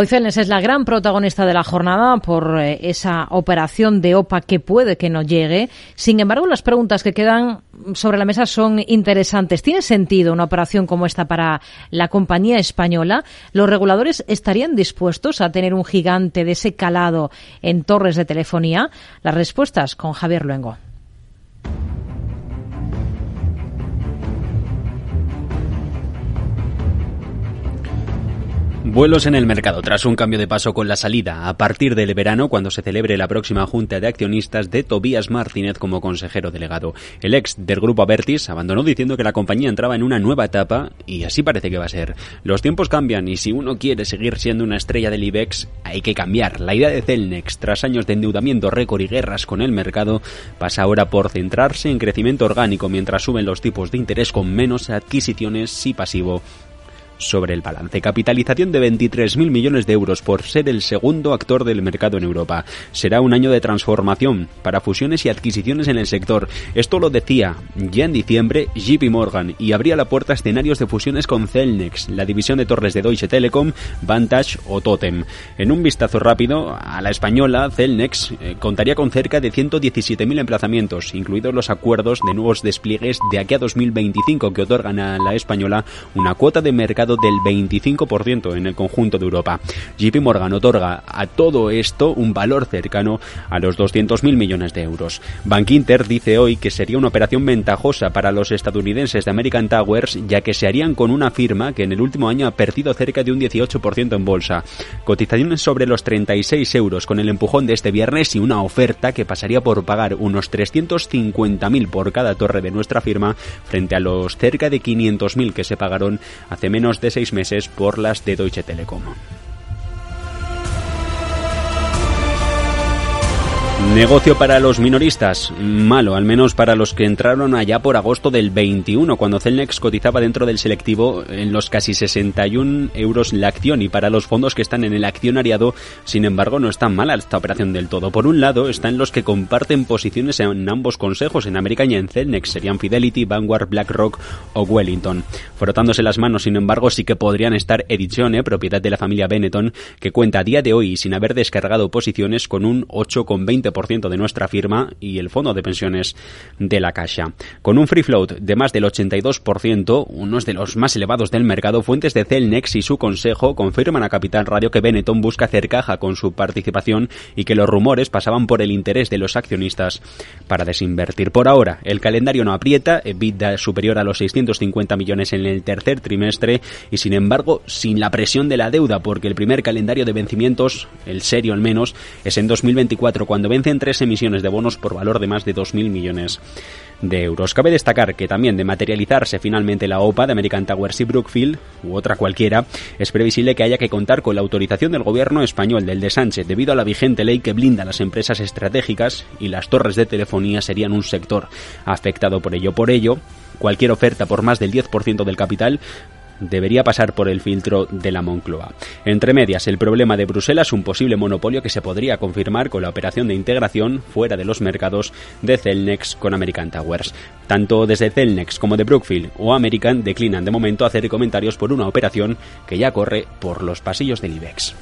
Hoy Celnes es la gran protagonista de la jornada por eh, esa operación de OPA que puede que no llegue. Sin embargo, las preguntas que quedan sobre la mesa son interesantes. ¿Tiene sentido una operación como esta para la compañía española? ¿Los reguladores estarían dispuestos a tener un gigante de ese calado en torres de telefonía? Las respuestas con Javier Luengo. Vuelos en el mercado tras un cambio de paso con la salida a partir del verano cuando se celebre la próxima junta de accionistas de Tobías Martínez como consejero delegado. El ex del grupo Avertis abandonó diciendo que la compañía entraba en una nueva etapa y así parece que va a ser. Los tiempos cambian y si uno quiere seguir siendo una estrella del IBEX hay que cambiar. La idea de Celnex tras años de endeudamiento récord y guerras con el mercado pasa ahora por centrarse en crecimiento orgánico mientras suben los tipos de interés con menos adquisiciones y pasivo sobre el balance. Capitalización de 23.000 millones de euros por ser el segundo actor del mercado en Europa. Será un año de transformación para fusiones y adquisiciones en el sector. Esto lo decía ya en diciembre JP Morgan y abría la puerta a escenarios de fusiones con Celnex, la división de torres de Deutsche Telekom, Vantage o Totem. En un vistazo rápido a la española, Celnex eh, contaría con cerca de 117.000 emplazamientos, incluidos los acuerdos de nuevos despliegues de aquí a 2025 que otorgan a la española una cuota de mercado del 25% en el conjunto de Europa. JP Morgan otorga a todo esto un valor cercano a los 200.000 millones de euros. Bank Inter dice hoy que sería una operación ventajosa para los estadounidenses de American Towers, ya que se harían con una firma que en el último año ha perdido cerca de un 18% en bolsa. Cotizaciones sobre los 36 euros con el empujón de este viernes y una oferta que pasaría por pagar unos 350.000 por cada torre de nuestra firma frente a los cerca de 500.000 que se pagaron hace menos de seis meses por las de Deutsche Telekom. Negocio para los minoristas, malo, al menos para los que entraron allá por agosto del 21, cuando Celnex cotizaba dentro del selectivo en los casi 61 euros la acción y para los fondos que están en el accionariado, sin embargo, no es tan mala esta operación del todo. Por un lado, están los que comparten posiciones en ambos consejos, en American y en Celnex, serían Fidelity, Vanguard, BlackRock o Wellington. Frotándose las manos, sin embargo, sí que podrían estar Edizione, propiedad de la familia Benetton, que cuenta a día de hoy, sin haber descargado posiciones, con un 8,20 de nuestra firma y el fondo de pensiones de la Caixa. Con un free float de más del 82%, unos de los más elevados del mercado, fuentes de Celnex y su consejo confirman a Capital Radio que Benetton busca hacer caja con su participación y que los rumores pasaban por el interés de los accionistas para desinvertir. Por ahora, el calendario no aprieta, EBITDA superior a los 650 millones en el tercer trimestre y sin embargo sin la presión de la deuda porque el primer calendario de vencimientos, el serio al menos, es en 2024 cuando vencen tres emisiones de bonos por valor de más de 2.000 millones de euros. Cabe destacar que también de materializarse finalmente la OPA de American Towers y Brookfield, u otra cualquiera, es previsible que haya que contar con la autorización del gobierno español del de Sánchez debido a la vigente ley que blinda las empresas estratégicas y las torres de telefonía serían un sector afectado por ello. Por ello, cualquier oferta por más del 10% del capital debería pasar por el filtro de la Moncloa. Entre medias, el problema de Bruselas, un posible monopolio que se podría confirmar con la operación de integración fuera de los mercados de Celnex con American Towers. Tanto desde Celnex como de Brookfield o American declinan de momento hacer comentarios por una operación que ya corre por los pasillos del IBEX.